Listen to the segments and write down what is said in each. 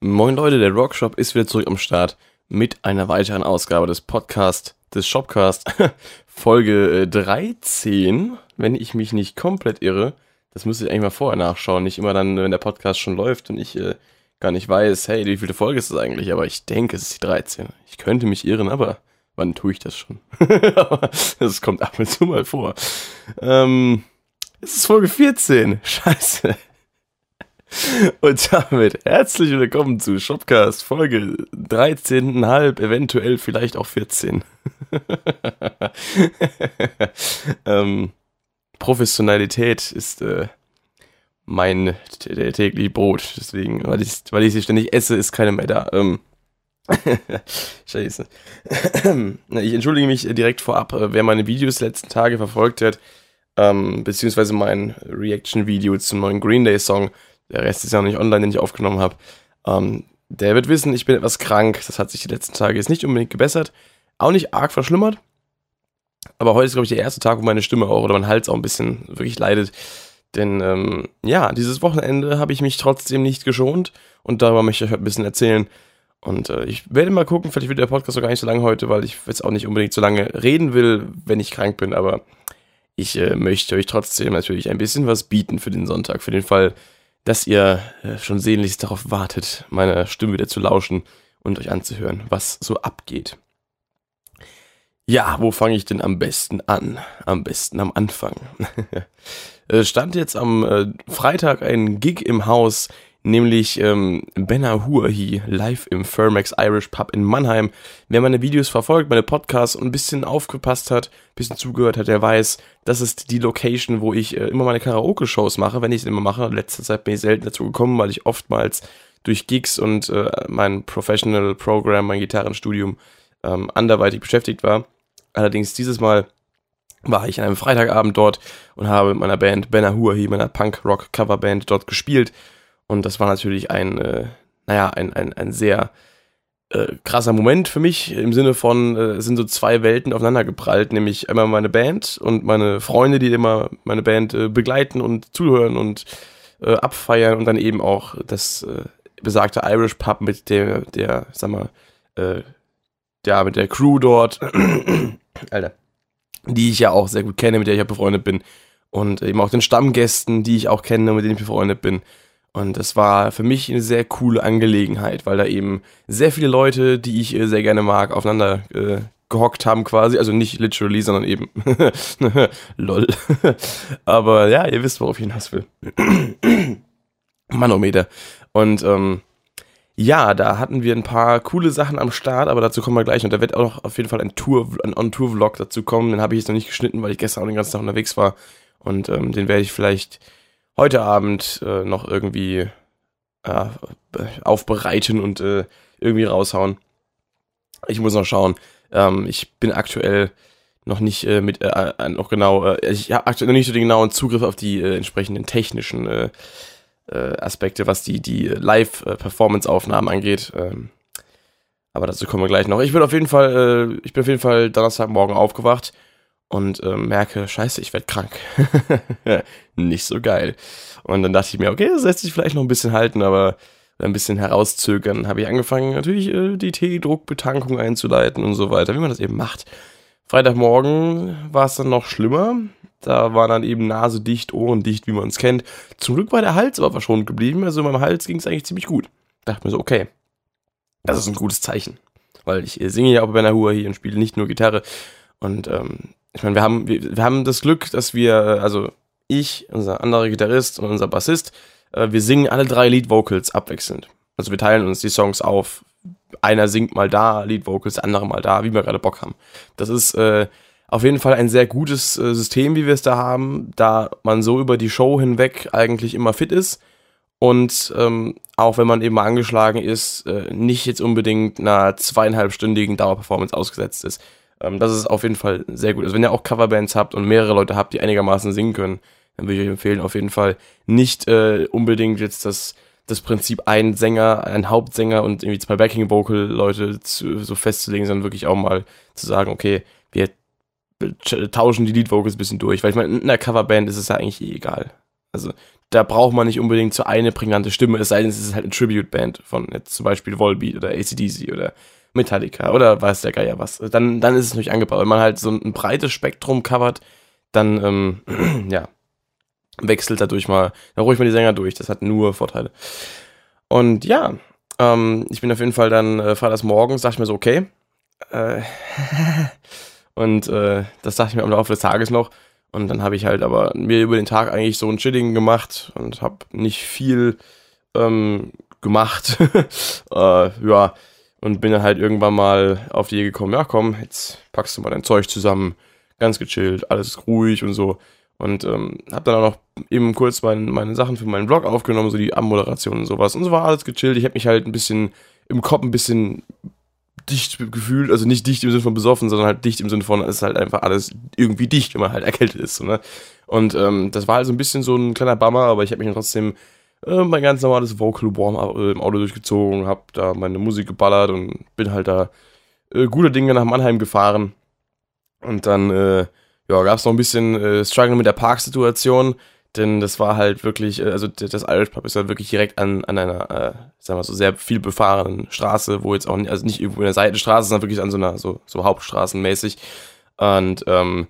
Moin Leute, der Rockshop ist wieder zurück am Start mit einer weiteren Ausgabe des Podcast, des Shopcast, Folge 13, äh, wenn ich mich nicht komplett irre. Das müsste ich eigentlich mal vorher nachschauen, nicht immer dann, wenn der Podcast schon läuft und ich äh, gar nicht weiß, hey, wie viele Folge ist das eigentlich? Aber ich denke, es ist die 13. Ich könnte mich irren, aber wann tue ich das schon? das kommt ab und zu mal vor. Ähm, es ist Folge 14. Scheiße. Und damit herzlich willkommen zu Shopcast Folge 13,5, eventuell vielleicht auch 14. ähm, Professionalität ist äh, mein täglich Brot. Deswegen, weil ich, weil ich sie ständig esse, ist keine mehr da. Ähm, Scheiße. ich entschuldige mich direkt vorab, äh, wer meine Videos letzten Tage verfolgt hat, ähm, beziehungsweise mein Reaction-Video zum neuen Green Day-Song der Rest ist ja noch nicht online, den ich aufgenommen habe. Ähm, der wird wissen, ich bin etwas krank. Das hat sich die letzten Tage jetzt nicht unbedingt gebessert. Auch nicht arg verschlimmert. Aber heute ist, glaube ich, der erste Tag, wo meine Stimme auch oder mein Hals auch ein bisschen wirklich leidet. Denn ähm, ja, dieses Wochenende habe ich mich trotzdem nicht geschont und darüber möchte ich euch ein bisschen erzählen. Und äh, ich werde mal gucken, vielleicht wird der Podcast so gar nicht so lange heute, weil ich jetzt auch nicht unbedingt so lange reden will, wenn ich krank bin. Aber ich äh, möchte euch trotzdem natürlich ein bisschen was bieten für den Sonntag. Für den Fall, dass ihr äh, schon sehnlichst darauf wartet, meiner Stimme wieder zu lauschen und euch anzuhören, was so abgeht. Ja, wo fange ich denn am besten an? Am besten am Anfang. stand jetzt am äh, Freitag ein Gig im Haus nämlich ähm, Benahurahi live im Firmax Irish Pub in Mannheim. Wer meine Videos verfolgt, meine Podcasts und ein bisschen aufgepasst hat, ein bisschen zugehört hat, der weiß, das ist die Location, wo ich äh, immer meine Karaoke-Shows mache, wenn ich es immer mache. Letzte Zeit bin ich selten dazu gekommen, weil ich oftmals durch Gigs und äh, mein Professional Program, mein Gitarrenstudium ähm, anderweitig beschäftigt war. Allerdings dieses Mal war ich an einem Freitagabend dort und habe mit meiner Band Benahurahi, meiner Punk-Rock-Coverband, dort gespielt und das war natürlich ein, äh, naja, ein, ein, ein sehr äh, krasser Moment für mich im Sinne von, äh, es sind so zwei Welten aufeinander geprallt, nämlich einmal meine Band und meine Freunde, die immer meine Band äh, begleiten und zuhören und äh, abfeiern und dann eben auch das äh, besagte Irish Pub mit der, der, sag mal, äh, ja, mit der Crew dort, Alter, die ich ja auch sehr gut kenne, mit der ich ja befreundet bin. Und eben auch den Stammgästen, die ich auch kenne, mit denen ich befreundet bin. Und das war für mich eine sehr coole Angelegenheit, weil da eben sehr viele Leute, die ich äh, sehr gerne mag, aufeinander äh, gehockt haben quasi. Also nicht literally, sondern eben lol. Aber ja, ihr wisst, worauf ich hinaus will. Manometer. Und ähm, ja, da hatten wir ein paar coole Sachen am Start, aber dazu kommen wir gleich. Und da wird auch auf jeden Fall ein Tour, ein On-Tour-Vlog dazu kommen. Den habe ich jetzt noch nicht geschnitten, weil ich gestern auch den ganzen Tag unterwegs war. Und ähm, den werde ich vielleicht heute Abend äh, noch irgendwie äh, aufbereiten und äh, irgendwie raushauen. Ich muss noch schauen. Ähm, ich bin aktuell noch nicht äh, mit äh, äh, noch genau, ich habe aktuell noch nicht so den genauen Zugriff auf die entsprechenden technischen Aspekte, was die die Live-Performance-Aufnahmen angeht. Ähm, aber dazu kommen wir gleich noch. Ich bin auf jeden Fall, ich bin auf jeden Fall Donnerstagmorgen aufgewacht und äh, merke, scheiße, ich werde krank. Nicht so geil. Und dann dachte ich mir, okay, das lässt sich vielleicht noch ein bisschen halten, aber ein bisschen herauszögern, habe ich angefangen, natürlich äh, die Teedruckbetankung einzuleiten und so weiter, wie man das eben macht. Freitagmorgen war es dann noch schlimmer. Da war dann eben Nase dicht, Ohren dicht, wie man es kennt. Zum Glück war der Hals aber verschont geblieben. Also in meinem Hals ging es eigentlich ziemlich gut. Dachte mir so, okay, das ist ein gutes Zeichen. Weil ich singe ja auch bei einer Hua hier und spiele nicht nur Gitarre. Und ähm, ich meine, wir haben, wir, wir haben das Glück, dass wir, also ich, unser anderer Gitarrist und unser Bassist, äh, wir singen alle drei Lead Vocals abwechselnd. Also wir teilen uns die Songs auf. Einer singt mal da Lead Vocals, der andere mal da, wie wir gerade Bock haben. Das ist äh, auf jeden Fall ein sehr gutes äh, System, wie wir es da haben, da man so über die Show hinweg eigentlich immer fit ist und ähm, auch wenn man eben mal angeschlagen ist, äh, nicht jetzt unbedingt einer zweieinhalbstündigen Dauerperformance ausgesetzt ist. Ähm, das ist auf jeden Fall sehr gut. Also wenn ihr auch Coverbands habt und mehrere Leute habt, die einigermaßen singen können, dann würde ich euch empfehlen, auf jeden Fall nicht äh, unbedingt jetzt das, das Prinzip ein Sänger, ein Hauptsänger und irgendwie zwei Backing-Vocal-Leute so festzulegen, sondern wirklich auch mal zu sagen, okay, wir tauschen die Lead-Vocals ein bisschen durch. Weil ich meine, in einer Coverband ist es ja eigentlich eh egal. Also da braucht man nicht unbedingt so eine prägnante Stimme, es sei denn, es ist halt eine Tribute-Band von jetzt zum Beispiel Volbeat oder ACDC oder Metallica oder weiß der Geier was. Dann, dann ist es natürlich angebaut. Wenn man halt so ein breites Spektrum covert, dann, ähm, ja, wechselt dadurch mal, dann ruhig mal die Sänger durch. Das hat nur Vorteile. Und ja, ähm, ich bin auf jeden Fall dann äh, freitags morgens, dachte ich mir so, okay. Äh, und äh, das dachte ich mir am Laufe des Tages noch. Und dann habe ich halt aber mir über den Tag eigentlich so ein Chilling gemacht und habe nicht viel ähm, gemacht. äh, ja, und bin dann halt irgendwann mal auf die Idee gekommen, ja komm, jetzt packst du mal dein Zeug zusammen, ganz gechillt, alles ruhig und so. Und ähm, habe dann auch noch eben kurz mein, meine Sachen für meinen Blog aufgenommen, so die Abmoderation und sowas. Und so war alles gechillt. Ich habe mich halt ein bisschen im Kopf ein bisschen dicht gefühlt, also nicht dicht im Sinne von besoffen, sondern halt dicht im Sinne von, es ist halt einfach alles irgendwie dicht, wenn man halt erkältet ist. So, ne? Und ähm, das war halt so ein bisschen so ein kleiner Bummer, aber ich habe mich trotzdem äh, mein ganz normales Vocal Warm äh, im Auto durchgezogen, habe da meine Musik geballert und bin halt da äh, gute Dinge nach Mannheim gefahren. Und dann äh, ja, gab es noch ein bisschen äh, Struggle mit der Parksituation, denn das war halt wirklich, äh, also das Irish Pub ist halt wirklich direkt an, an einer, äh, sagen wir so, sehr viel befahrenen Straße, wo jetzt auch, nicht, also nicht irgendwo in der Seitenstraße, sondern wirklich an so einer, so, so Hauptstraßenmäßig. Und ähm,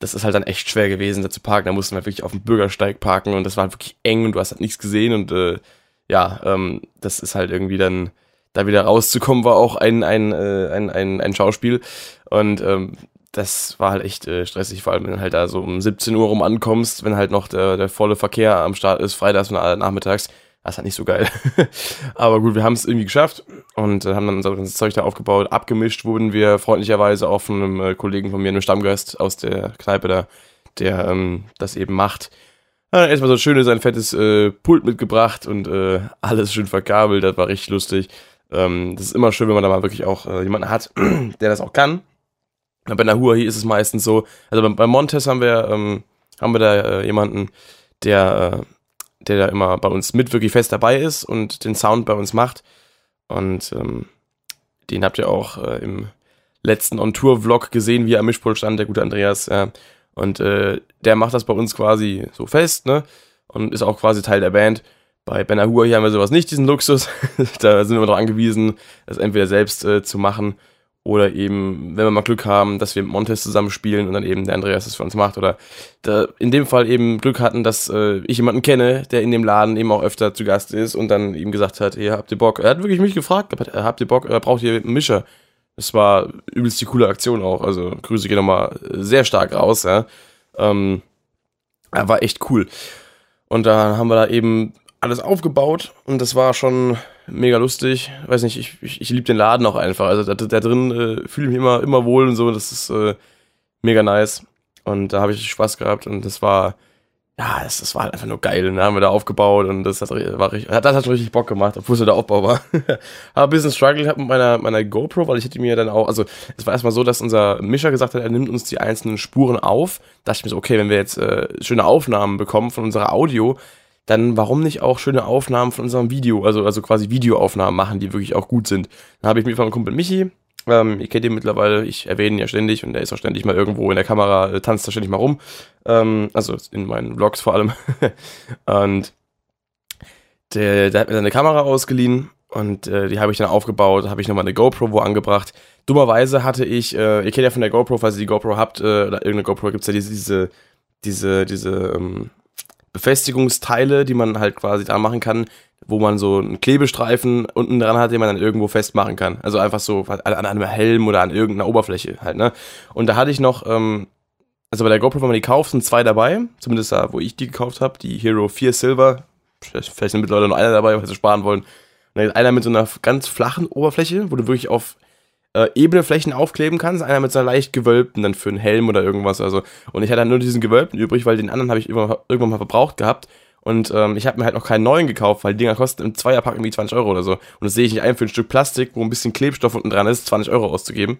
das ist halt dann echt schwer gewesen, da zu parken. Da mussten wir wirklich auf dem Bürgersteig parken und das war halt wirklich eng und du hast halt nichts gesehen und äh, ja, ähm, das ist halt irgendwie dann, da wieder rauszukommen, war auch ein, ein, äh, ein, ein, ein Schauspiel. Und ähm, das war halt echt äh, stressig, vor allem wenn du halt da so um 17 Uhr rum ankommst, wenn halt noch der, der volle Verkehr am Start ist, freitags und nachmittags. Das ist halt nicht so geil. Aber gut, wir haben es irgendwie geschafft und äh, haben dann unser ganzes Zeug da aufgebaut. Abgemischt wurden wir freundlicherweise auch von einem äh, Kollegen von mir, einem Stammgast aus der Kneipe da, der ähm, das eben macht. Hat erstmal so ein fettes äh, Pult mitgebracht und äh, alles schön verkabelt. Das war richtig lustig. Ähm, das ist immer schön, wenn man da mal wirklich auch äh, jemanden hat, der das auch kann. Bei der Huawei ist es meistens so, also bei, bei Montes haben wir, ähm, haben wir da äh, jemanden, der, der da immer bei uns mit wirklich fest dabei ist und den Sound bei uns macht. Und ähm, den habt ihr auch äh, im letzten On-Tour-Vlog gesehen, wie er am Mischpult stand, der gute Andreas. Ja. Und äh, der macht das bei uns quasi so fest, ne? Und ist auch quasi Teil der Band. Bei Ben Ahua hier haben wir sowas nicht, diesen Luxus. da sind wir darauf angewiesen, das entweder selbst äh, zu machen oder eben, wenn wir mal Glück haben, dass wir mit Montes zusammen spielen und dann eben der Andreas das für uns macht. Oder da in dem Fall eben Glück hatten, dass äh, ich jemanden kenne, der in dem Laden eben auch öfter zu Gast ist und dann ihm gesagt hat, ihr habt ihr Bock? Er hat wirklich mich gefragt, habt ihr Bock, äh, braucht ihr einen Mischer? Das war übelst die coole Aktion auch. Also Grüße gehen nochmal sehr stark raus, ja. Ähm, war echt cool. Und da haben wir da eben alles aufgebaut und das war schon mega lustig. Weiß nicht, ich, ich, ich liebe den Laden auch einfach. Also da, da drin äh, fühle ich mich immer, immer wohl und so. Das ist äh, mega nice. Und da habe ich Spaß gehabt und das war, ja, das, das war halt einfach nur geil. Und da haben wir da aufgebaut und das hat, war richtig, das hat richtig Bock gemacht, obwohl es der Aufbau war. Aber ein bisschen Struggle gehabt mit meiner, meiner GoPro, weil ich hätte mir dann auch, also es war erstmal so, dass unser Mischer gesagt hat, er nimmt uns die einzelnen Spuren auf. Da dachte ich mir so, okay, wenn wir jetzt äh, schöne Aufnahmen bekommen von unserer Audio, dann warum nicht auch schöne Aufnahmen von unserem Video, also, also quasi Videoaufnahmen machen, die wirklich auch gut sind. Dann habe ich mit meinem Kumpel Michi, ähm, ihr kennt ihn mittlerweile, ich erwähne ihn ja ständig und er ist auch ständig mal irgendwo in der Kamera, äh, tanzt da ständig mal rum. Ähm, also in meinen Vlogs vor allem. und der, der hat mir seine Kamera ausgeliehen und äh, die habe ich dann aufgebaut, habe ich nochmal eine GoPro wo angebracht. Dummerweise hatte ich, äh, ihr kennt ja von der GoPro, falls ihr die GoPro habt, äh, oder irgendeine GoPro gibt es ja diese, diese, diese, diese, ähm, Befestigungsteile, die man halt quasi da machen kann, wo man so einen Klebestreifen unten dran hat, den man dann irgendwo festmachen kann. Also einfach so an, einem Helm oder an irgendeiner Oberfläche halt, ne? Und da hatte ich noch, ähm, also bei der GoPro, wenn man die kauft, sind zwei dabei, zumindest da, wo ich die gekauft habe, die Hero 4 Silver. Vielleicht sind mittlerweile noch einer dabei, weil sie sparen wollen. Und dann einer mit so einer ganz flachen Oberfläche, wo du wirklich auf äh, ebene Flächen aufkleben kannst, einer mit so leicht gewölbten dann für einen Helm oder irgendwas. Also, und ich hatte dann nur diesen gewölbten übrig, weil den anderen habe ich irgendwann mal verbraucht gehabt. Und ähm, ich habe mir halt noch keinen neuen gekauft, weil die Dinger kosten im Zweierpack irgendwie 20 Euro oder so. Und das sehe ich nicht ein, für ein Stück Plastik, wo ein bisschen Klebstoff unten dran ist, 20 Euro auszugeben.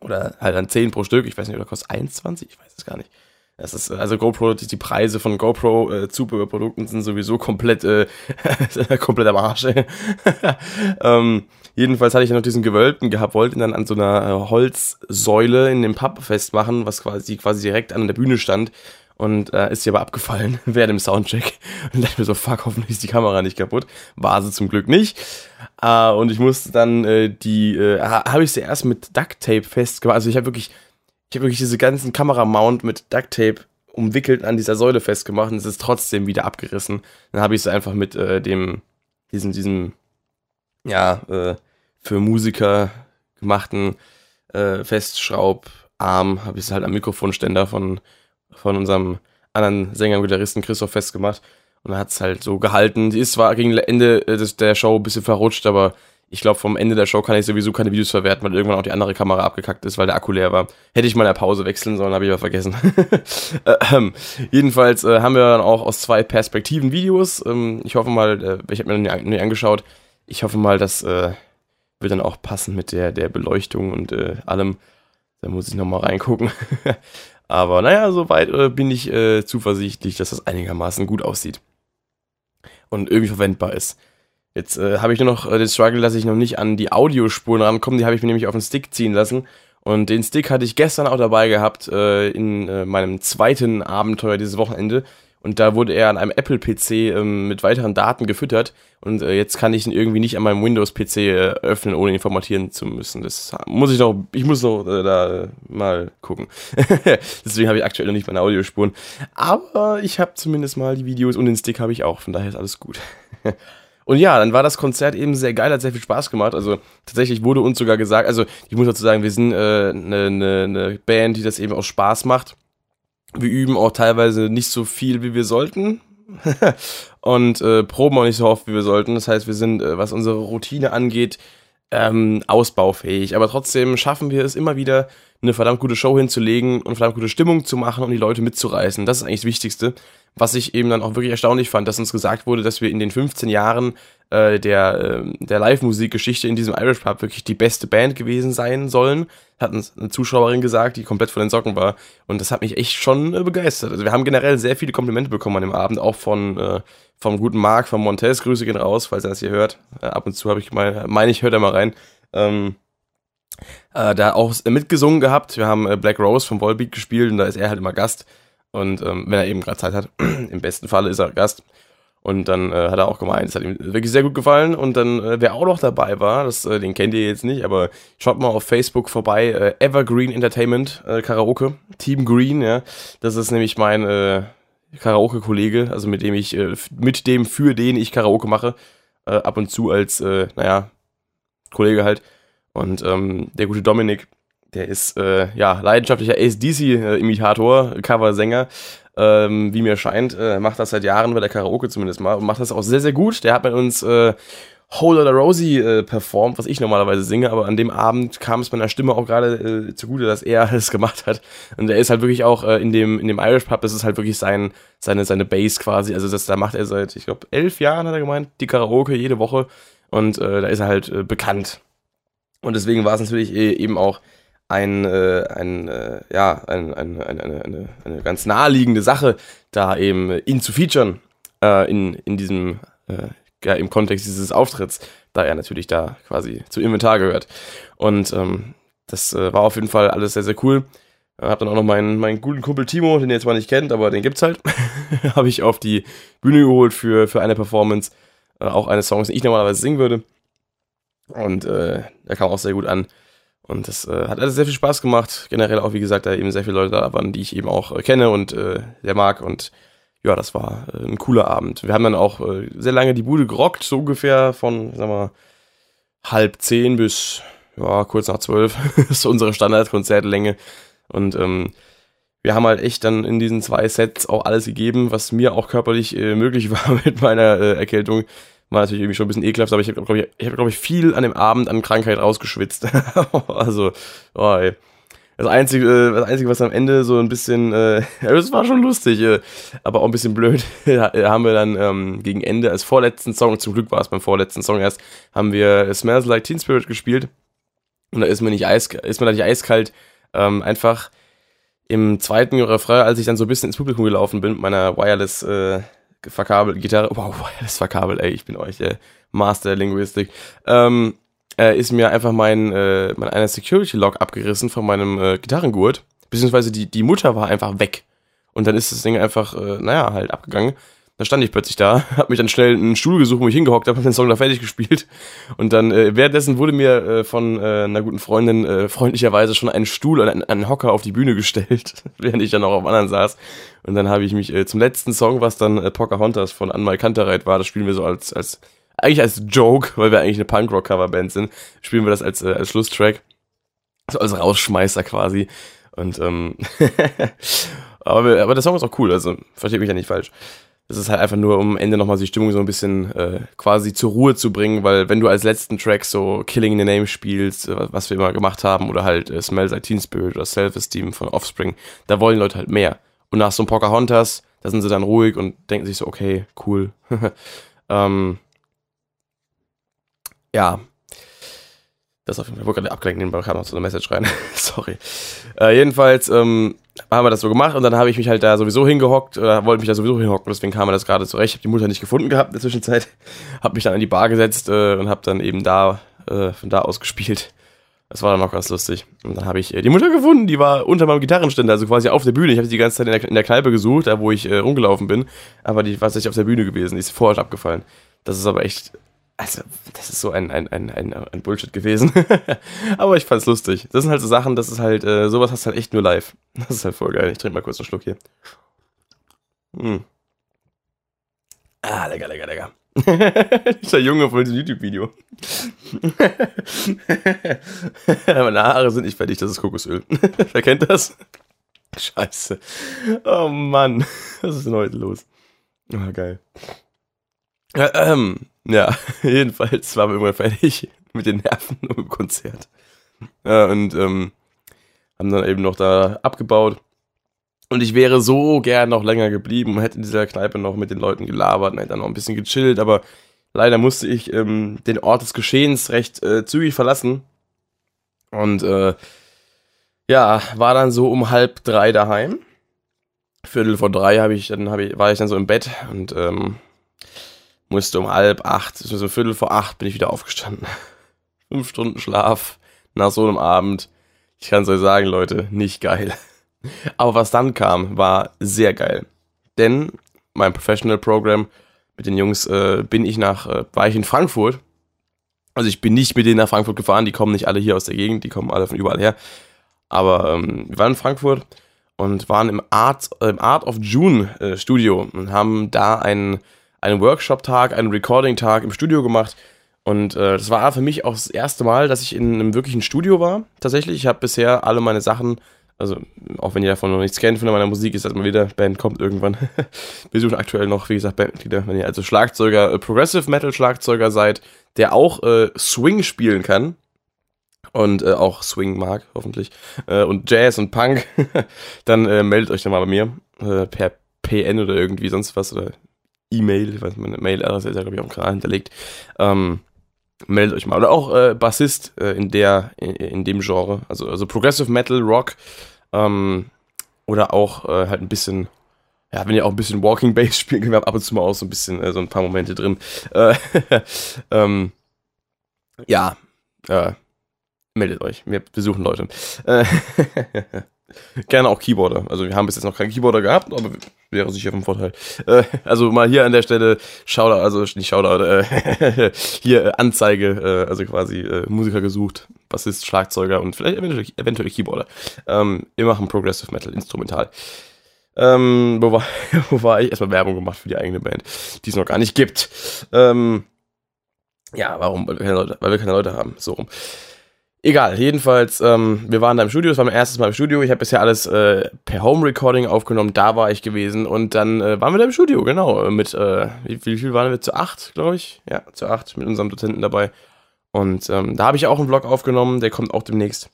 Oder halt dann 10 pro Stück. Ich weiß nicht, oder kostet 1,20? Ich weiß es gar nicht. Das ist, also GoPro, die, Preise von GoPro äh, sind sowieso komplett, äh, komplett am Arsch. ähm, jedenfalls hatte ich noch diesen Gewölbten gehabt, wollte ihn dann an so einer äh, Holzsäule in dem Pub festmachen, was quasi, quasi direkt an der Bühne stand. und äh, ist sie aber abgefallen während dem Soundcheck. Und dachte mir so, fuck, hoffentlich ist die Kamera nicht kaputt. War sie zum Glück nicht. Äh, und ich musste dann äh, die, äh, habe ich sie erst mit Duct Tape festgemacht. Also ich habe wirklich, ich habe wirklich diese ganzen Kameramount mit Duct Tape umwickelt an dieser Säule festgemacht und es ist trotzdem wieder abgerissen. Dann habe ich sie einfach mit äh, dem, diesem, diesem, ja, äh, für Musiker gemachten äh, Festschraubarm, habe ich es halt am Mikrofonständer von von unserem anderen Sänger und Gitarristen Christoph festgemacht. Und dann hat es halt so gehalten. Die ist zwar gegen Ende äh, des, der Show ein bisschen verrutscht, aber ich glaube, vom Ende der Show kann ich sowieso keine Videos verwerten, weil irgendwann auch die andere Kamera abgekackt ist, weil der Akku leer war. Hätte ich mal in der Pause wechseln sollen, habe ich aber vergessen. ähm, jedenfalls äh, haben wir dann auch aus zwei Perspektiven Videos. Ähm, ich hoffe mal, äh, ich habe mir noch nie angeschaut. Ich hoffe mal, das äh, wird dann auch passen mit der, der Beleuchtung und äh, allem. Da muss ich nochmal reingucken. Aber naja, soweit äh, bin ich äh, zuversichtlich, dass das einigermaßen gut aussieht. Und irgendwie verwendbar ist. Jetzt äh, habe ich nur noch äh, den Struggle, dass ich noch nicht an die Audiospuren rankomme. Die habe ich mir nämlich auf den Stick ziehen lassen. Und den Stick hatte ich gestern auch dabei gehabt äh, in äh, meinem zweiten Abenteuer dieses Wochenende. Und da wurde er an einem Apple-PC ähm, mit weiteren Daten gefüttert. Und äh, jetzt kann ich ihn irgendwie nicht an meinem Windows-PC äh, öffnen, ohne ihn formatieren zu müssen. Das muss ich noch, ich muss noch äh, da mal gucken. Deswegen habe ich aktuell noch nicht meine Audiospuren. Aber ich habe zumindest mal die Videos und den Stick habe ich auch. Von daher ist alles gut. Und ja, dann war das Konzert eben sehr geil, hat sehr viel Spaß gemacht. Also tatsächlich wurde uns sogar gesagt, also ich muss dazu sagen, wir sind eine äh, ne, ne, ne Band, die das eben auch Spaß macht wir üben auch teilweise nicht so viel, wie wir sollten. und äh, proben auch nicht so oft, wie wir sollten. Das heißt, wir sind, äh, was unsere Routine angeht, ähm, ausbaufähig. Aber trotzdem schaffen wir es immer wieder, eine verdammt gute Show hinzulegen und verdammt gute Stimmung zu machen und die Leute mitzureißen. Das ist eigentlich das Wichtigste. Was ich eben dann auch wirklich erstaunlich fand, dass uns gesagt wurde, dass wir in den 15 Jahren äh, der, äh, der Live-Musikgeschichte in diesem Irish Pub wirklich die beste Band gewesen sein sollen. Hat uns eine Zuschauerin gesagt, die komplett von den Socken war. Und das hat mich echt schon äh, begeistert. Also wir haben generell sehr viele Komplimente bekommen an dem Abend, auch von äh, vom guten Marc, von Montez. Grüße gehen raus, falls er das hier hört. Äh, ab und zu habe ich meine, meine ich, hört er mal rein. Ähm, äh, da auch mitgesungen gehabt. Wir haben äh, Black Rose vom Volbeat gespielt und da ist er halt immer Gast. Und ähm, wenn er eben gerade Zeit hat, im besten Falle ist er Gast. Und dann äh, hat er auch gemeint, es hat ihm wirklich sehr gut gefallen. Und dann, äh, wer auch noch dabei war, das, äh, den kennt ihr jetzt nicht, aber schaut mal auf Facebook vorbei, äh, Evergreen Entertainment äh, Karaoke, Team Green, ja. Das ist nämlich mein äh, Karaoke-Kollege, also mit dem ich, äh, mit dem, für den ich Karaoke mache. Äh, ab und zu als, äh, naja, Kollege halt. Und ähm, der gute Dominik, der ist äh, ja leidenschaftlicher ACDC-Imitator, Coversänger ähm, wie mir scheint, äh, macht das seit Jahren bei der Karaoke zumindest mal und macht das auch sehr, sehr gut. Der hat bei uns äh, Whole Lotta Rosie äh, performt, was ich normalerweise singe, aber an dem Abend kam es meiner Stimme auch gerade äh, zugute, dass er es gemacht hat. Und er ist halt wirklich auch äh, in dem in dem Irish Pub, das ist halt wirklich sein seine seine Base quasi. Also das da macht er seit ich glaube elf Jahren hat er gemeint die Karaoke jede Woche und äh, da ist er halt äh, bekannt. Und deswegen war es natürlich äh, eben auch ein, äh, ein äh, ja, ein, ein, ein, eine, eine, eine ganz naheliegende Sache, da eben ihn zu featuren äh, in, in diesem, äh, ja, im Kontext dieses Auftritts, da er natürlich da quasi zum Inventar gehört. Und ähm, das äh, war auf jeden Fall alles sehr, sehr cool. Hab dann auch noch meinen, meinen guten Kumpel Timo, den ihr jetzt mal nicht kennt, aber den gibt's halt. habe ich auf die Bühne geholt für, für eine Performance. Auch eine Songs, die ich normalerweise singen würde. Und der kam auch sehr gut an. Und das äh, hat alles sehr viel Spaß gemacht. Generell auch, wie gesagt, da eben sehr viele Leute da waren, die ich eben auch äh, kenne und äh, sehr mag. Und ja, das war äh, ein cooler Abend. Wir haben dann auch äh, sehr lange die Bude gerockt, so ungefähr von, sagen wir, halb zehn bis ja, kurz nach zwölf. das ist unsere Standardkonzertlänge. Und ähm, wir haben halt echt dann in diesen zwei Sets auch alles gegeben, was mir auch körperlich äh, möglich war mit meiner äh, Erkältung war natürlich irgendwie schon ein bisschen ekelhaft, aber ich habe, glaube ich, ich, hab, glaub ich, viel an dem Abend an Krankheit rausgeschwitzt. also, oh, ey. Das Einzige, äh, das Einzige, was am Ende so ein bisschen, äh, das war schon lustig, äh, aber auch ein bisschen blöd, haben wir dann ähm, gegen Ende als vorletzten Song, zum Glück war es beim vorletzten Song erst, haben wir Smells Like Teen Spirit gespielt. Und da ist mir nicht eis, ist mir da nicht eiskalt, ähm, einfach im zweiten Refrain, als ich dann so ein bisschen ins Publikum gelaufen bin mit meiner Wireless äh, verkabelt, Gitarre, wow, das verkabelt, ey, ich bin euch äh, Master Linguistik, ähm, äh, ist mir einfach mein, äh, mein einer Security-Log abgerissen von meinem äh, Gitarrengurt, beziehungsweise die, die Mutter war einfach weg. Und dann ist das Ding einfach, äh, naja, halt abgegangen. Da stand ich plötzlich da, hab mich dann schnell einen Stuhl gesucht, wo ich hingehockt habe, hab den Song da fertig gespielt. Und dann äh, währenddessen wurde mir äh, von äh, einer guten Freundin äh, freundlicherweise schon ein Stuhl und ein, ein Hocker auf die Bühne gestellt, während ich dann auch auf anderen saß. Und dann habe ich mich äh, zum letzten Song, was dann äh, Pocahontas von Anmal Kantereit war, das spielen wir so als, als eigentlich als Joke, weil wir eigentlich eine Punkrock-Coverband sind, spielen wir das als, äh, als Schlusstrack. So als Rausschmeißer quasi. Und ähm, aber, aber der Song ist auch cool, also versteht mich ja nicht falsch. Das ist halt einfach nur, um am Ende nochmal die Stimmung so ein bisschen äh, quasi zur Ruhe zu bringen, weil wenn du als letzten Track so Killing in the Name spielst, äh, was wir immer gemacht haben, oder halt äh, Smells Like Teen Spirit oder Self-Esteem von Offspring, da wollen Leute halt mehr. Und nach so einem Pocahontas, da sind sie dann ruhig und denken sich so, okay, cool. ähm, ja, das auf jeden Fall. Ich wollte gerade abgelenkt, nebenbei kam noch so eine Message rein. Sorry. Äh, jedenfalls ähm, haben wir das so gemacht und dann habe ich mich halt da sowieso hingehockt oder wollte mich da sowieso hinhocken, deswegen kam mir das gerade zurecht. Ich habe die Mutter nicht gefunden gehabt in der Zwischenzeit. Habe mich dann in die Bar gesetzt äh, und habe dann eben da äh, von da aus gespielt. Das war dann auch ganz lustig. Und dann habe ich äh, die Mutter gefunden, die war unter meinem Gitarrenständer, also quasi auf der Bühne. Ich habe sie die ganze Zeit in der, in der Kneipe gesucht, da wo ich äh, rumgelaufen bin. Aber die war tatsächlich auf der Bühne gewesen, die ist vorher abgefallen. Das ist aber echt also, das ist so ein, ein, ein, ein, ein Bullshit gewesen. Aber ich fand's lustig. Das sind halt so Sachen, das ist halt, äh, sowas hast du halt echt nur live. Das ist halt voll geil. Ich trinke mal kurz einen Schluck hier. Hm. Ah, lecker, lecker, lecker. Dieser Junge von diesem YouTube-Video. Meine Haare sind nicht fertig, das ist Kokosöl. Wer kennt das? Scheiße. Oh Mann. Was ist denn heute los? Ah, geil. Ja, ähm, ja, jedenfalls waren wir irgendwann fertig mit den Nerven und dem Konzert. Ja, und ähm, haben dann eben noch da abgebaut. Und ich wäre so gern noch länger geblieben und hätte in dieser Kneipe noch mit den Leuten gelabert und hätte dann noch ein bisschen gechillt, aber leider musste ich ähm, den Ort des Geschehens recht äh, zügig verlassen. Und äh, ja, war dann so um halb drei daheim. Viertel vor drei hab ich, dann hab ich, war ich dann so im Bett und ähm, musste um halb acht, so Viertel vor acht bin ich wieder aufgestanden. Fünf Stunden Schlaf nach so einem Abend. Ich kann es euch sagen, Leute, nicht geil. Aber was dann kam, war sehr geil. Denn mein Professional Program mit den Jungs äh, bin ich nach, äh, war ich in Frankfurt. Also ich bin nicht mit denen nach Frankfurt gefahren, die kommen nicht alle hier aus der Gegend, die kommen alle von überall her. Aber ähm, wir waren in Frankfurt und waren im Art, äh, im Art of June äh, Studio und haben da einen einen Workshop-Tag, einen Recording-Tag im Studio gemacht. Und äh, das war für mich auch das erste Mal, dass ich in einem wirklichen Studio war. Tatsächlich, ich habe bisher alle meine Sachen, also auch wenn ihr davon noch nichts kennt von meiner Musik, ist das mal wieder, Band kommt irgendwann. Wir suchen aktuell noch, wie gesagt, Bandmitglieder. Wenn ihr also Schlagzeuger, äh, Progressive Metal Schlagzeuger seid, der auch äh, Swing spielen kann, und äh, auch Swing mag, hoffentlich, äh, und Jazz und Punk, dann äh, meldet euch dann mal bei mir äh, per PN oder irgendwie sonst was oder E-Mail, ich weiß meine Mail-Adresse ist ja, glaube ich, auch im Kanal hinterlegt. Ähm, meldet euch mal. Oder auch äh, Bassist äh, in der, in, in, dem Genre. Also, also Progressive Metal, Rock. Ähm, oder auch äh, halt ein bisschen, ja, wenn ihr auch ein bisschen Walking Bass spielen könnt, wir haben ab und zu mal auch so ein bisschen, äh, so ein paar Momente drin. Äh, ähm, ja, äh, meldet euch. Wir besuchen Leute. Gerne auch Keyboarder. Also wir haben bis jetzt noch keinen Keyboarder gehabt, aber wäre sicher vom Vorteil. Äh, also mal hier an der Stelle Shoutout, also nicht Shoutout, äh, hier äh, Anzeige, also quasi äh, Musiker gesucht, Bassist, Schlagzeuger und vielleicht eventuell, eventuell Keyboarder. Ähm, wir machen Progressive Metal, instrumental. Ähm, wo, war, wo war ich? Erstmal Werbung gemacht für die eigene Band, die es noch gar nicht gibt. Ähm, ja, warum? Weil wir keine Leute, weil wir keine Leute haben. So rum. Egal, jedenfalls, ähm, wir waren da im Studio, es war mein erstes Mal im Studio. Ich habe bisher alles äh, per Home Recording aufgenommen, da war ich gewesen und dann äh, waren wir da im Studio, genau. Mit, äh, wie, wie, viel waren wir? Zu acht, glaube ich. Ja, zu acht mit unserem Dozenten dabei. Und ähm, da habe ich auch einen Vlog aufgenommen, der kommt auch demnächst.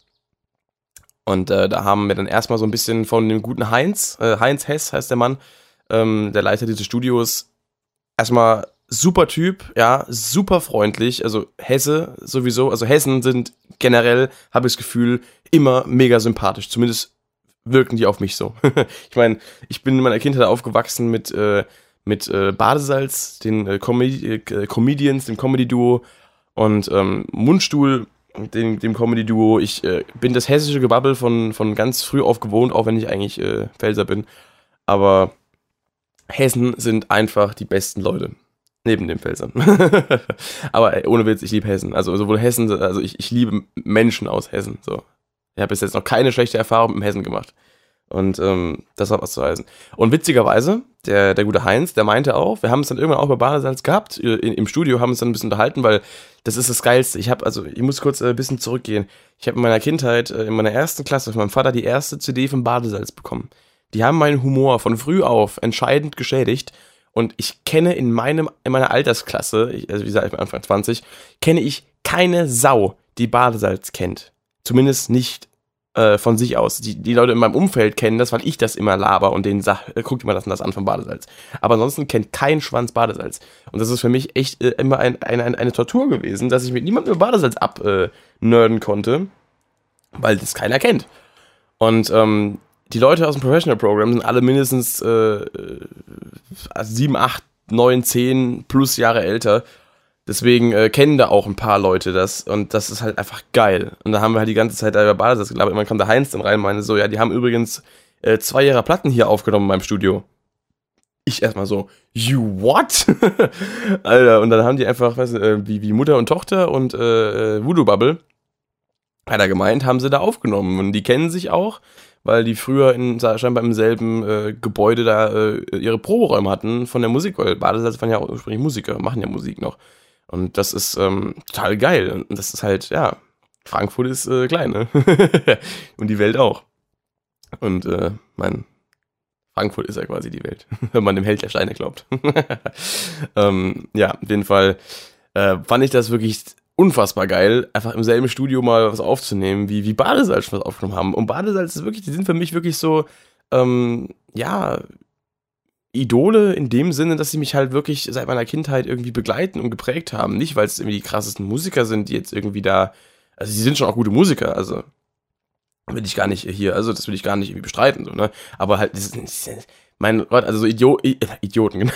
Und äh, da haben wir dann erstmal so ein bisschen von dem guten Heinz, äh, Heinz Hess heißt der Mann, ähm, der Leiter dieses Studios, erstmal super Typ, ja, super freundlich. Also Hesse sowieso, also Hessen sind generell, habe ich das Gefühl, immer mega sympathisch. Zumindest wirken die auf mich so. ich meine, ich bin in meiner Kindheit aufgewachsen mit, äh, mit äh, Badesalz, den äh, Comedy, äh, Comedians, dem Comedy-Duo und ähm, Mundstuhl, dem, dem Comedy-Duo. Ich äh, bin das hessische Gebabbel von, von ganz früh auf gewohnt, auch wenn ich eigentlich äh, Pfälzer bin. Aber Hessen sind einfach die besten Leute. Neben den Pfälzern. Aber ey, ohne Witz, ich liebe Hessen. Also sowohl Hessen, also ich, ich liebe Menschen aus Hessen. So. Ich habe bis jetzt noch keine schlechte Erfahrung mit Hessen gemacht. Und ähm, das hat was zu heißen. Und witzigerweise, der, der gute Heinz, der meinte auch, wir haben es dann irgendwann auch bei Badesalz gehabt, äh, in, im Studio haben wir uns dann ein bisschen unterhalten, weil das ist das Geilste. Ich habe, also ich muss kurz äh, ein bisschen zurückgehen. Ich habe in meiner Kindheit, äh, in meiner ersten Klasse von meinem Vater die erste CD von Badesalz bekommen. Die haben meinen Humor von früh auf entscheidend geschädigt. Und ich kenne in meinem, in meiner Altersklasse, also wie gesagt, ich bin Anfang 20, kenne ich keine Sau, die Badesalz kennt. Zumindest nicht äh, von sich aus. Die, die Leute in meinem Umfeld kennen das, weil ich das immer laber und denen sag, äh, guckt immer das das an von Badesalz. Aber ansonsten kennt kein Schwanz Badesalz. Und das ist für mich echt äh, immer ein, ein, ein, eine Tortur gewesen, dass ich mit niemandem über Badesalz abnörden konnte, weil das keiner kennt. Und ähm, die Leute aus dem Professional Program sind alle mindestens äh, 7, 8, 9, 10 plus Jahre älter Deswegen äh, kennen da auch ein paar Leute das und das ist halt einfach geil. Und da haben wir halt die ganze Zeit über Basis gelabert. Irgendwann kam der Heinz dann rein und meinte so, ja, die haben übrigens äh, zwei ihrer Platten hier aufgenommen in meinem Studio. Ich erstmal so, you what? Alter, und dann haben die einfach, weißt du, äh, wie, wie Mutter und Tochter und äh, äh, Voodoo Bubble, hat er gemeint, haben sie da aufgenommen. Und die kennen sich auch, weil die früher in, scheinbar im selben äh, Gebäude da äh, ihre Proberäume hatten von der Musik, weil Badesalz waren ja auch ursprünglich Musiker, machen ja Musik noch. Und das ist ähm, total geil. Und das ist halt, ja, Frankfurt ist äh, klein, ne? und die Welt auch. Und äh, mein Frankfurt ist ja quasi die Welt, wenn man dem Held der Steine glaubt. ähm, ja, auf jeden Fall äh, fand ich das wirklich unfassbar geil, einfach im selben Studio mal was aufzunehmen, wie, wie Badesalz schon was aufgenommen haben. Und Badesalz ist wirklich, die sind für mich wirklich so, ähm, ja, Idole in dem Sinne, dass sie mich halt wirklich seit meiner Kindheit irgendwie begleiten und geprägt haben. Nicht, weil es irgendwie die krassesten Musiker sind, die jetzt irgendwie da, also sie sind schon auch gute Musiker, also will ich gar nicht hier, also das will ich gar nicht irgendwie bestreiten, so, ne? Aber halt, das ist, mein Gott, also so Idio äh, Idioten, genau.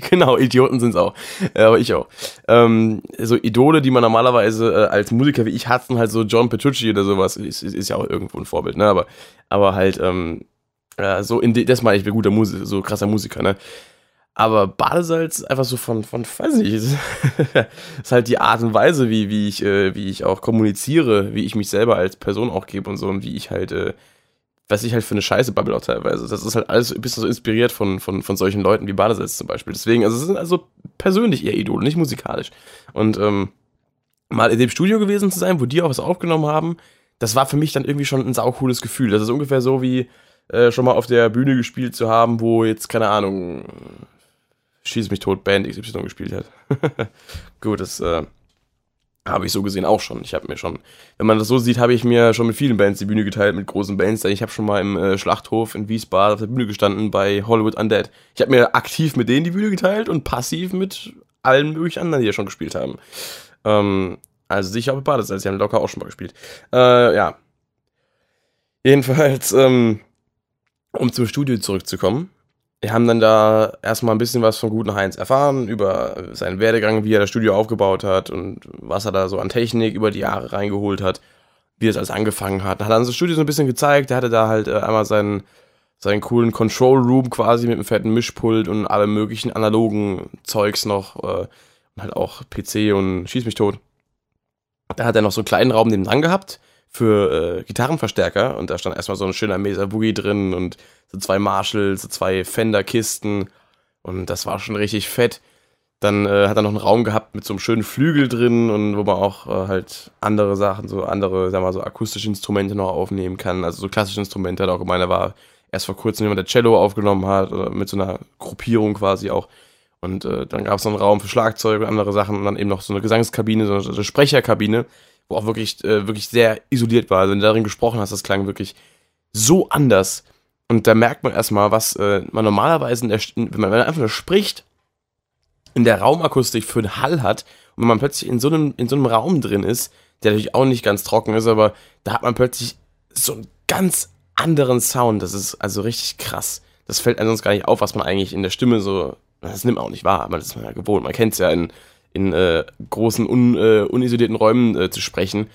genau, Idioten sind es auch. Äh, aber ich auch. Ähm, so Idole, die man normalerweise äh, als Musiker wie ich hat, halt so John Petrucci oder sowas, ist, ist, ist ja auch irgendwo ein Vorbild, ne? Aber, aber halt, ähm, ja, so in das meine ich, bin guter Musiker, so krasser Musiker, ne? Aber Badesalz einfach so von, von, weiß nicht, ist halt die Art und Weise, wie, wie ich, äh, wie ich auch kommuniziere, wie ich mich selber als Person auch gebe und so und wie ich halt, äh, was ich halt für eine Scheiße babbel auch teilweise. Das ist halt alles ein bisschen so inspiriert von, von, von solchen Leuten wie Badesalz zum Beispiel. Deswegen, also es sind also persönlich eher Idole, nicht musikalisch. Und ähm, mal in dem Studio gewesen zu sein, wo die auch was aufgenommen haben, das war für mich dann irgendwie schon ein saucooles Gefühl. Das ist ungefähr so wie, äh, schon mal auf der Bühne gespielt zu haben, wo jetzt, keine Ahnung, Schieß mich tot, Band XY gespielt hat. Gut, das äh, habe ich so gesehen auch schon. Ich habe mir schon, wenn man das so sieht, habe ich mir schon mit vielen Bands die Bühne geteilt, mit großen Bands. Ich habe schon mal im äh, Schlachthof in Wiesbaden auf der Bühne gestanden bei Hollywood Undead. Ich habe mir aktiv mit denen die Bühne geteilt und passiv mit allen möglichen anderen, die ja schon gespielt haben. Ähm, also sicher auch mit Badesalz, die haben locker auch schon mal gespielt. Äh, ja. Jedenfalls, ähm, um zum Studio zurückzukommen. Wir haben dann da erstmal ein bisschen was von guten Heinz erfahren, über seinen Werdegang, wie er das Studio aufgebaut hat und was er da so an Technik über die Jahre reingeholt hat, wie es alles angefangen hat. Dann hat er uns das Studio so ein bisschen gezeigt. Er hatte da halt äh, einmal seinen, seinen coolen Control Room quasi mit einem fetten Mischpult und allem möglichen analogen Zeugs noch. Äh, und halt auch PC und Schieß mich tot. Da hat er noch so einen kleinen Raum neben dran gehabt für äh, Gitarrenverstärker und da stand erstmal so ein schöner Mesa Boogie drin und so zwei Marshalls, so zwei Fender-Kisten und das war schon richtig fett. Dann äh, hat er noch einen Raum gehabt mit so einem schönen Flügel drin und wo man auch äh, halt andere Sachen, so andere, wir mal, so akustische Instrumente noch aufnehmen kann. Also so klassische Instrumente hat auch gemeint, er war erst vor kurzem jemand, der Cello aufgenommen hat, oder mit so einer Gruppierung quasi auch. Und äh, dann gab es noch einen Raum für Schlagzeug und andere Sachen und dann eben noch so eine Gesangskabine, so eine Sprecherkabine wo auch wirklich, äh, wirklich sehr isoliert war. Also wenn du darin gesprochen hast, das klang wirklich so anders. Und da merkt man erstmal, was äh, man normalerweise, in der, wenn man einfach nur spricht, in der Raumakustik für einen Hall hat und wenn man plötzlich in so einem, in so einem Raum drin ist, der natürlich auch nicht ganz trocken ist, aber da hat man plötzlich so einen ganz anderen Sound. Das ist also richtig krass. Das fällt einem sonst gar nicht auf, was man eigentlich in der Stimme so, das nimmt man auch nicht wahr, aber das ist man ja gewohnt. Man kennt es ja in, in äh, großen, un, äh, unisolierten Räumen äh, zu sprechen.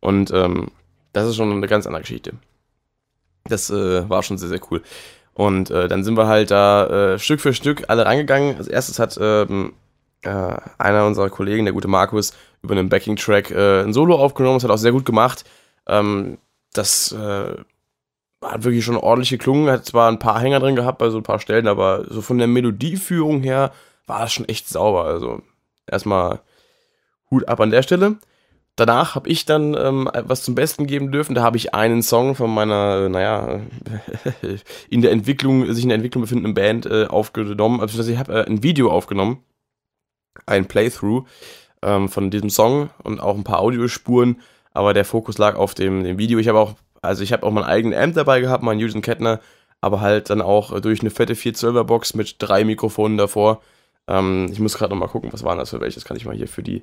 Und ähm, das ist schon eine ganz andere Geschichte. Das äh, war schon sehr, sehr cool. Und äh, dann sind wir halt da äh, Stück für Stück alle reingegangen. Als erstes hat ähm, äh, einer unserer Kollegen, der gute Markus, über einen Backing-Track ein Solo aufgenommen. Das hat auch sehr gut gemacht. Ähm, das hat wirklich schon ordentlich geklungen. Hat zwar ein paar Hänger drin gehabt bei so ein paar Stellen, aber so von der Melodieführung her war es schon echt sauber. Also erstmal Hut ab an der Stelle. Danach habe ich dann ähm, was zum Besten geben dürfen. Da habe ich einen Song von meiner, naja, in der Entwicklung, sich in der Entwicklung befindenden Band äh, aufgenommen. Also ich habe äh, ein Video aufgenommen, ein Playthrough ähm, von diesem Song und auch ein paar Audiospuren. Aber der Fokus lag auf dem, dem Video. Ich habe auch, also ich habe auch meinen eigenen Amp dabei gehabt, meinen Usen Kettner, aber halt dann auch durch eine fette 412er Box mit drei Mikrofonen davor. Ähm, ich muss gerade noch mal gucken, was waren das für welches. Kann ich mal hier für die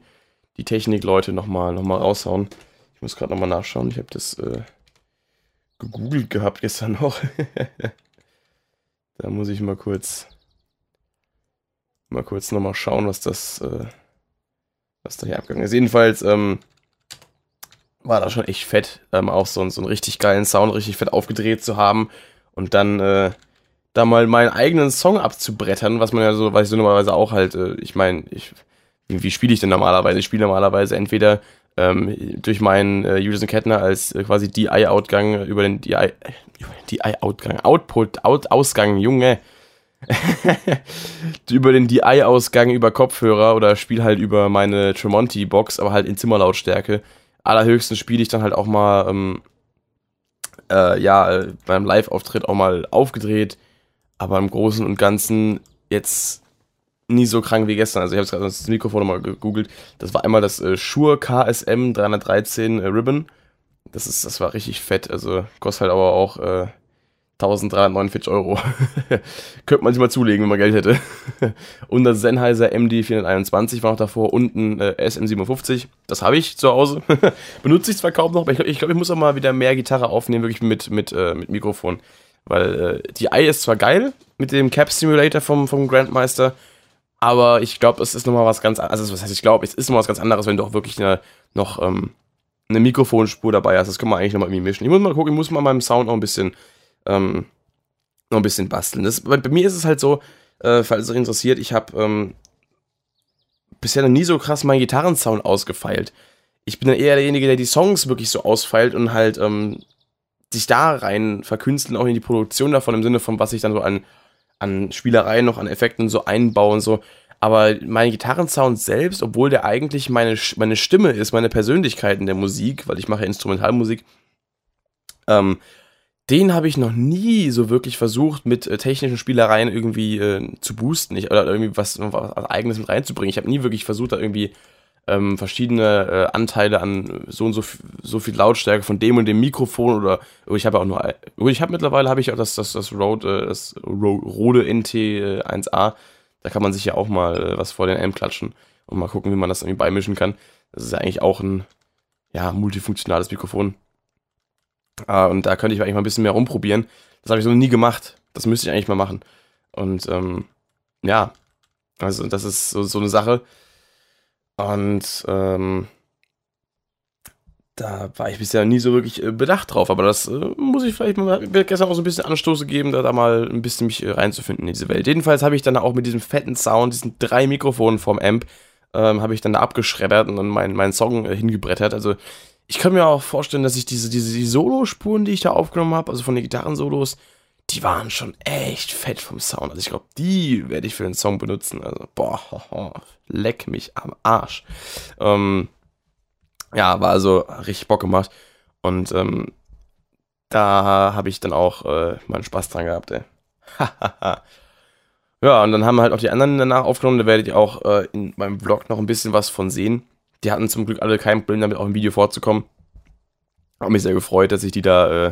die Technikleute nochmal noch mal raushauen. Ich muss gerade nochmal nachschauen. Ich habe das äh, gegoogelt gehabt gestern noch. da muss ich mal kurz mal kurz nochmal schauen, was das äh, was da hier abgegangen ist. Jedenfalls ähm, war das schon echt fett, ähm, auch so, so einen richtig geilen Sound richtig fett aufgedreht zu haben und dann äh, da mal meinen eigenen Song abzubrettern, was man ja so, weiß ich so normalerweise auch halt, äh, ich meine, ich wie, wie spiele ich denn normalerweise? Ich spiele normalerweise entweder ähm, durch meinen äh, User Kettner als äh, quasi DI-Outgang über den DI, DI-Outgang, Output, Out, Ausgang, Junge. über den DI-Ausgang über Kopfhörer oder spiele halt über meine Tremonti-Box, aber halt in Zimmerlautstärke. Allerhöchstens spiele ich dann halt auch mal, ähm, äh, ja, beim Live-Auftritt auch mal aufgedreht, aber im Großen und Ganzen jetzt nie so krank wie gestern. Also ich habe gerade das Mikrofon nochmal gegoogelt. Das war einmal das äh, Shure KSM 313 äh, Ribbon. Das ist, das war richtig fett. Also kostet halt aber auch äh, 1349 Euro. Könnte man sich mal zulegen, wenn man Geld hätte. und das Sennheiser MD421 war noch davor und ein äh, SM57. Das habe ich zu Hause. Benutze ich zwar kaum noch, aber ich glaube, ich, glaub, ich muss auch mal wieder mehr Gitarre aufnehmen, wirklich mit, mit, äh, mit Mikrofon. Weil äh, die Eye ist zwar geil mit dem Cap Simulator vom, vom Grandmeister, aber ich glaube, es ist nochmal was ganz anderes. Also, was heißt, ich glaube, es ist nochmal was ganz anderes, wenn du auch wirklich eine, noch ähm, eine Mikrofonspur dabei hast. Das kann man eigentlich nochmal irgendwie mischen. Ich muss mal gucken, ich muss mal meinem Sound noch ein bisschen, ähm, noch ein bisschen basteln. Das, bei, bei, mir ist es halt so, äh, falls es euch interessiert, ich habe ähm, bisher noch nie so krass meinen Gitarrensound ausgefeilt. Ich bin dann eher derjenige, der die Songs wirklich so ausfeilt und halt ähm, sich da rein verkünsteln, auch in die Produktion davon, im Sinne von, was ich dann so an an Spielereien noch, an Effekten so einbauen und so. Aber mein Gitarrensound selbst, obwohl der eigentlich meine, meine Stimme ist, meine Persönlichkeit in der Musik, weil ich mache Instrumentalmusik, ähm, den habe ich noch nie so wirklich versucht, mit äh, technischen Spielereien irgendwie äh, zu boosten. Ich, oder irgendwie was, was Eigenes mit reinzubringen. Ich habe nie wirklich versucht, da irgendwie ähm, verschiedene äh, Anteile an so und so, so viel Lautstärke von dem und dem Mikrofon oder ich habe auch nur ich habe mittlerweile habe ich auch das das das Rode äh, das Rode NT 1A da kann man sich ja auch mal äh, was vor den Amp klatschen und mal gucken wie man das irgendwie beimischen kann. Das ist ja eigentlich auch ein ja multifunktionales Mikrofon äh, und da könnte ich eigentlich mal ein bisschen mehr rumprobieren. Das habe ich so nie gemacht. Das müsste ich eigentlich mal machen. Und ähm, ja also das ist so, so eine Sache. Und ähm, da war ich bisher nie so wirklich äh, bedacht drauf, aber das äh, muss ich vielleicht mal gestern auch so ein bisschen Anstoße geben, da, da mal ein bisschen mich äh, reinzufinden in diese Welt. Jedenfalls habe ich dann auch mit diesem fetten Sound, diesen drei Mikrofonen vom Amp, ähm, habe ich dann da abgeschreddert und dann meinen mein Song äh, hingebrettert. Also ich kann mir auch vorstellen, dass ich diese, diese die Solo-Spuren, die ich da aufgenommen habe, also von den Gitarrensolos, die waren schon echt fett vom Sound. Also ich glaube, die werde ich für den Song benutzen. Also, boah, leck mich am Arsch. Ähm, ja, war also richtig Bock gemacht. Und ähm, da habe ich dann auch äh, meinen Spaß dran gehabt, ey. ja, und dann haben halt auch die anderen danach aufgenommen. Da werdet ihr auch äh, in meinem Vlog noch ein bisschen was von sehen. Die hatten zum Glück alle kein Problem damit, auch im Video vorzukommen. Habe mich sehr gefreut, dass ich die da äh,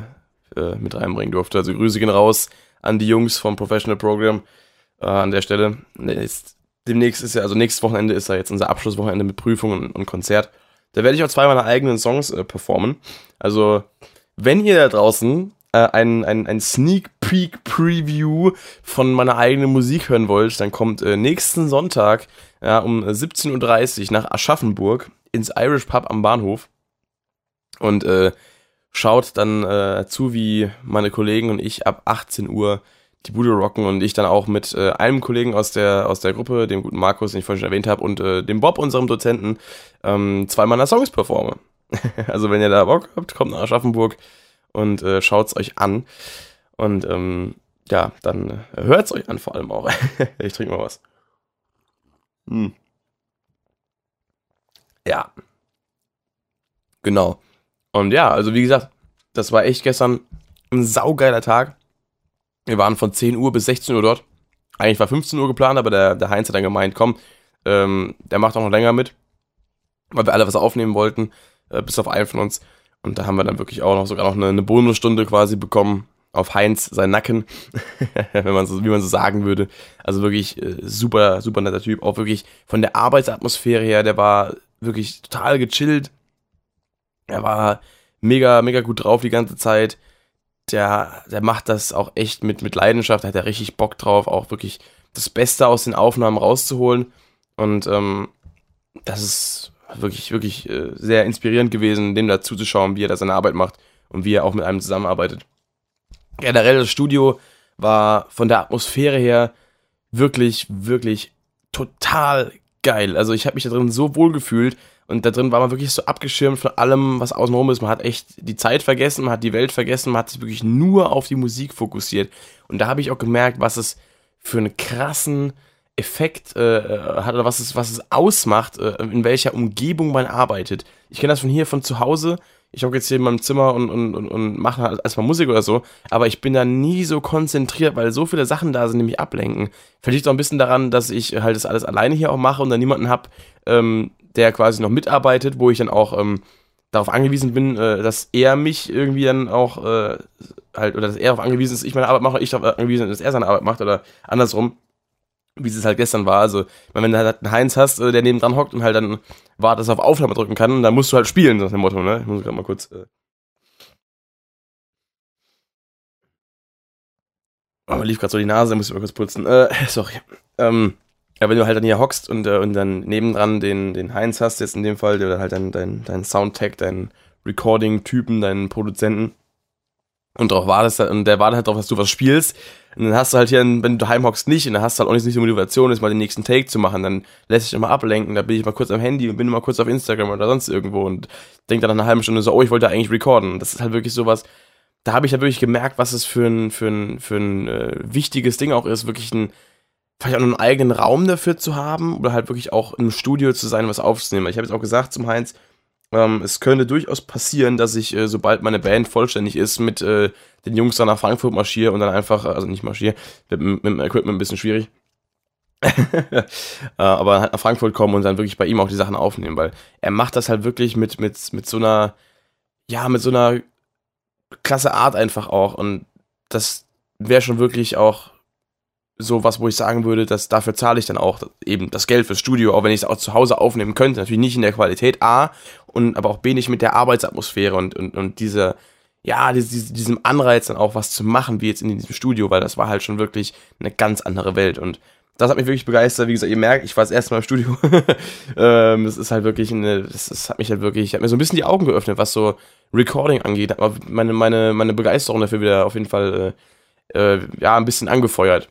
äh, mit reinbringen durfte. Also Grüße gehen raus an die Jungs vom Professional Program äh, an der Stelle. Ist, demnächst ist ja, also nächstes Wochenende ist ja jetzt unser Abschlusswochenende mit Prüfungen und, und Konzert. Da werde ich auch zwei meiner eigenen Songs äh, performen. Also, wenn ihr da draußen äh, ein, ein, ein Sneak Peek Preview von meiner eigenen Musik hören wollt, dann kommt äh, nächsten Sonntag ja, um 17.30 Uhr nach Aschaffenburg ins Irish Pub am Bahnhof. Und äh, schaut dann äh, zu, wie meine Kollegen und ich ab 18 Uhr die Bude rocken und ich dann auch mit äh, einem Kollegen aus der, aus der Gruppe, dem guten Markus, den ich vorhin schon erwähnt habe, und äh, dem Bob, unserem Dozenten, ähm, zwei meiner Songs performe. also wenn ihr da Bock habt, kommt nach Aschaffenburg und äh, schaut's euch an. Und ähm, ja, dann äh, hört's euch an vor allem auch. ich trinke mal was. Hm. Ja. Genau. Und ja, also wie gesagt, das war echt gestern ein saugeiler Tag. Wir waren von 10 Uhr bis 16 Uhr dort. Eigentlich war 15 Uhr geplant, aber der, der Heinz hat dann gemeint, komm, ähm, der macht auch noch länger mit, weil wir alle was aufnehmen wollten, äh, bis auf einen von uns. Und da haben wir dann wirklich auch noch sogar noch eine, eine Bonusstunde quasi bekommen auf Heinz sein Nacken, wenn man so, wie man so sagen würde. Also wirklich äh, super, super netter Typ. Auch wirklich von der Arbeitsatmosphäre her, der war wirklich total gechillt. Er war mega, mega gut drauf die ganze Zeit der, der macht das auch echt mit, mit Leidenschaft, da hat er richtig Bock drauf, auch wirklich das Beste aus den Aufnahmen rauszuholen. Und ähm, das ist wirklich, wirklich äh, sehr inspirierend gewesen, dem da zuzuschauen, wie er da seine Arbeit macht und wie er auch mit einem zusammenarbeitet. Generell das Studio war von der Atmosphäre her wirklich, wirklich total geil. Also ich habe mich da drin so wohl gefühlt. Und da drin war man wirklich so abgeschirmt von allem, was außenrum ist. Man hat echt die Zeit vergessen, man hat die Welt vergessen, man hat sich wirklich nur auf die Musik fokussiert. Und da habe ich auch gemerkt, was es für einen krassen Effekt äh, äh, hat oder was es, was es ausmacht, äh, in welcher Umgebung man arbeitet. Ich kenne das von hier, von zu Hause. Ich hocke jetzt hier in meinem Zimmer und, und, und, und mache halt erstmal Musik oder so, aber ich bin da nie so konzentriert, weil so viele Sachen da sind, die mich ablenken. Vielleicht auch ein bisschen daran, dass ich halt das alles alleine hier auch mache und dann niemanden habe, ähm, der quasi noch mitarbeitet, wo ich dann auch ähm, darauf angewiesen bin, äh, dass er mich irgendwie dann auch äh, halt, oder dass er darauf angewiesen ist, ich meine Arbeit mache, ich darauf angewiesen bin, dass er seine Arbeit macht oder andersrum, wie es halt gestern war. Also, wenn du halt einen Heinz hast, äh, der neben hockt und halt dann wartet, auf Aufnahme drücken kann, dann musst du halt spielen, so nach dem Motto, ne? Ich muss gerade mal kurz. Äh Oh, lief gerade so die Nase, muss ich mal kurz putzen. Äh, sorry. Ähm, ja, wenn du halt dann hier hockst und, äh, und dann nebendran den, den Heinz hast, jetzt in dem Fall, der halt dann dein, dein Soundtech, deinen Recording-Typen, deinen Produzenten und darauf wartest, und der wartet halt darauf, dass du was spielst. Und dann hast du halt hier, wenn du daheim hockst, nicht, und dann hast du halt auch nicht so Motivation, jetzt mal den nächsten Take zu machen, dann lässt sich immer ablenken, da bin ich mal kurz am Handy und bin mal kurz auf Instagram oder sonst irgendwo und denk dann nach einer halben Stunde so, oh, ich wollte eigentlich recorden. Das ist halt wirklich sowas, da habe ich halt wirklich gemerkt, was es für ein, für ein, für ein äh, wichtiges Ding auch ist, wirklich ein, vielleicht auch einen eigenen Raum dafür zu haben oder halt wirklich auch im Studio zu sein, was aufzunehmen. Ich habe jetzt auch gesagt zum Heinz, ähm, es könnte durchaus passieren, dass ich, äh, sobald meine Band vollständig ist, mit äh, den Jungs dann nach Frankfurt marschiere und dann einfach, also nicht marschiere, mit, mit, dem Equipment ein bisschen schwierig. äh, aber halt nach Frankfurt kommen und dann wirklich bei ihm auch die Sachen aufnehmen, weil er macht das halt wirklich mit, mit, mit so einer, ja, mit so einer klasse Art einfach auch und das wäre schon wirklich auch so was, wo ich sagen würde, dass dafür zahle ich dann auch eben das Geld fürs Studio, auch wenn ich es auch zu Hause aufnehmen könnte. Natürlich nicht in der Qualität A und aber auch B nicht mit der Arbeitsatmosphäre und, und, und dieser, ja, diesem Anreiz dann auch was zu machen, wie jetzt in diesem Studio, weil das war halt schon wirklich eine ganz andere Welt und das hat mich wirklich begeistert. Wie gesagt, ihr merkt, ich war das erste Mal im Studio. ähm, das ist halt wirklich eine, das, das, hat mich halt wirklich, hat mir so ein bisschen die Augen geöffnet, was so Recording angeht. Hat meine, meine, meine Begeisterung dafür wieder auf jeden Fall, äh, äh, ja, ein bisschen angefeuert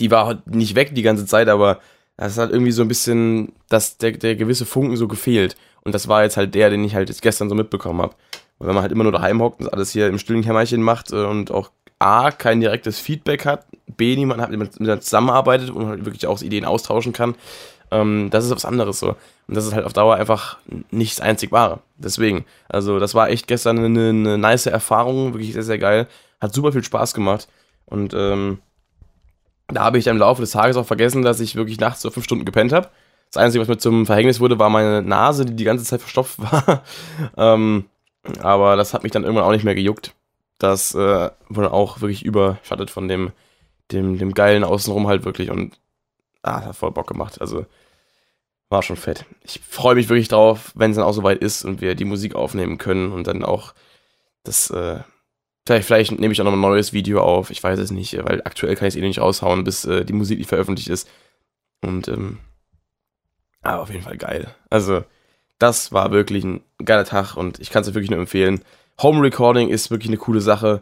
die war halt nicht weg die ganze Zeit, aber das hat irgendwie so ein bisschen, dass der, der gewisse Funken so gefehlt. Und das war jetzt halt der, den ich halt jetzt gestern so mitbekommen habe. Wenn man halt immer nur daheim hockt und alles hier im stillen Kämmerchen macht äh, und auch A, kein direktes Feedback hat, B, niemand hat mit dem zusammenarbeitet und halt wirklich auch Ideen austauschen kann, ähm, das ist was anderes so. Und das ist halt auf Dauer einfach nichts einzig wahre. Deswegen, also das war echt gestern eine, eine nice Erfahrung, wirklich sehr, sehr geil. Hat super viel Spaß gemacht. Und ähm, da habe ich im Laufe des Tages auch vergessen, dass ich wirklich nachts so fünf Stunden gepennt habe. Das Einzige, was mir zum Verhängnis wurde, war meine Nase, die die ganze Zeit verstopft war. ähm, aber das hat mich dann irgendwann auch nicht mehr gejuckt. Das äh, wurde auch wirklich überschattet von dem, dem, dem geilen Außenrum halt wirklich und ah, hat voll Bock gemacht. Also war schon fett. Ich freue mich wirklich drauf, wenn es dann auch soweit ist und wir die Musik aufnehmen können und dann auch das äh, Vielleicht, vielleicht nehme ich auch noch ein neues Video auf. Ich weiß es nicht, weil aktuell kann ich es eh nicht raushauen, bis äh, die Musik nicht veröffentlicht ist. Und, ähm, aber auf jeden Fall geil. Also, das war wirklich ein geiler Tag und ich kann es wirklich nur empfehlen. Home Recording ist wirklich eine coole Sache.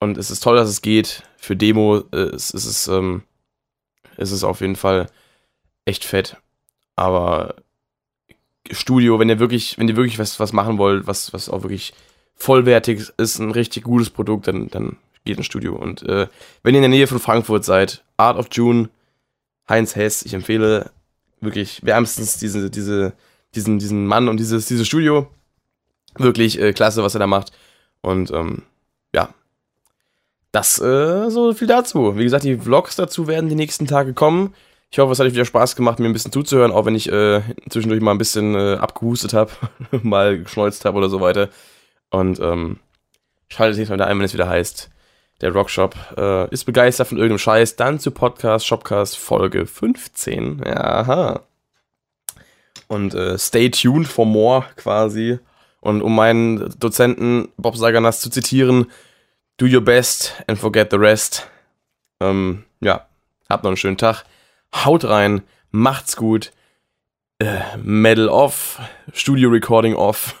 Und es ist toll, dass es geht. Für Demo äh, es, es ist ähm, es ist auf jeden Fall echt fett. Aber Studio, wenn ihr wirklich, wenn ihr wirklich was, was machen wollt, was, was auch wirklich vollwertig ist, ein richtig gutes Produkt, dann, dann geht ins Studio. Und äh, wenn ihr in der Nähe von Frankfurt seid, Art of June, Heinz Hess, ich empfehle wirklich wärmstens diese, diese, diesen, diesen Mann und dieses, dieses Studio. Wirklich äh, klasse, was er da macht. Und ähm, ja, das äh, so viel dazu. Wie gesagt, die Vlogs dazu werden die nächsten Tage kommen. Ich hoffe, es hat euch wieder Spaß gemacht, mir ein bisschen zuzuhören, auch wenn ich äh, zwischendurch mal ein bisschen äh, abgehustet habe, mal geschneuzt habe oder so weiter. Und ähm, schaltet nicht mal da ein, wenn es wieder heißt, der Rockshop äh, ist begeistert von irgendeinem Scheiß. Dann zu Podcast, Shopcast Folge 15. Aha. Und äh, stay tuned for more quasi. Und um meinen Dozenten Bob Saganas zu zitieren, do your best and forget the rest. Ähm, ja, habt noch einen schönen Tag. Haut rein, macht's gut. Äh, Medal off, Studio Recording off,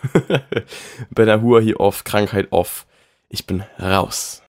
Ben Hur hier off, Krankheit off. Ich bin raus.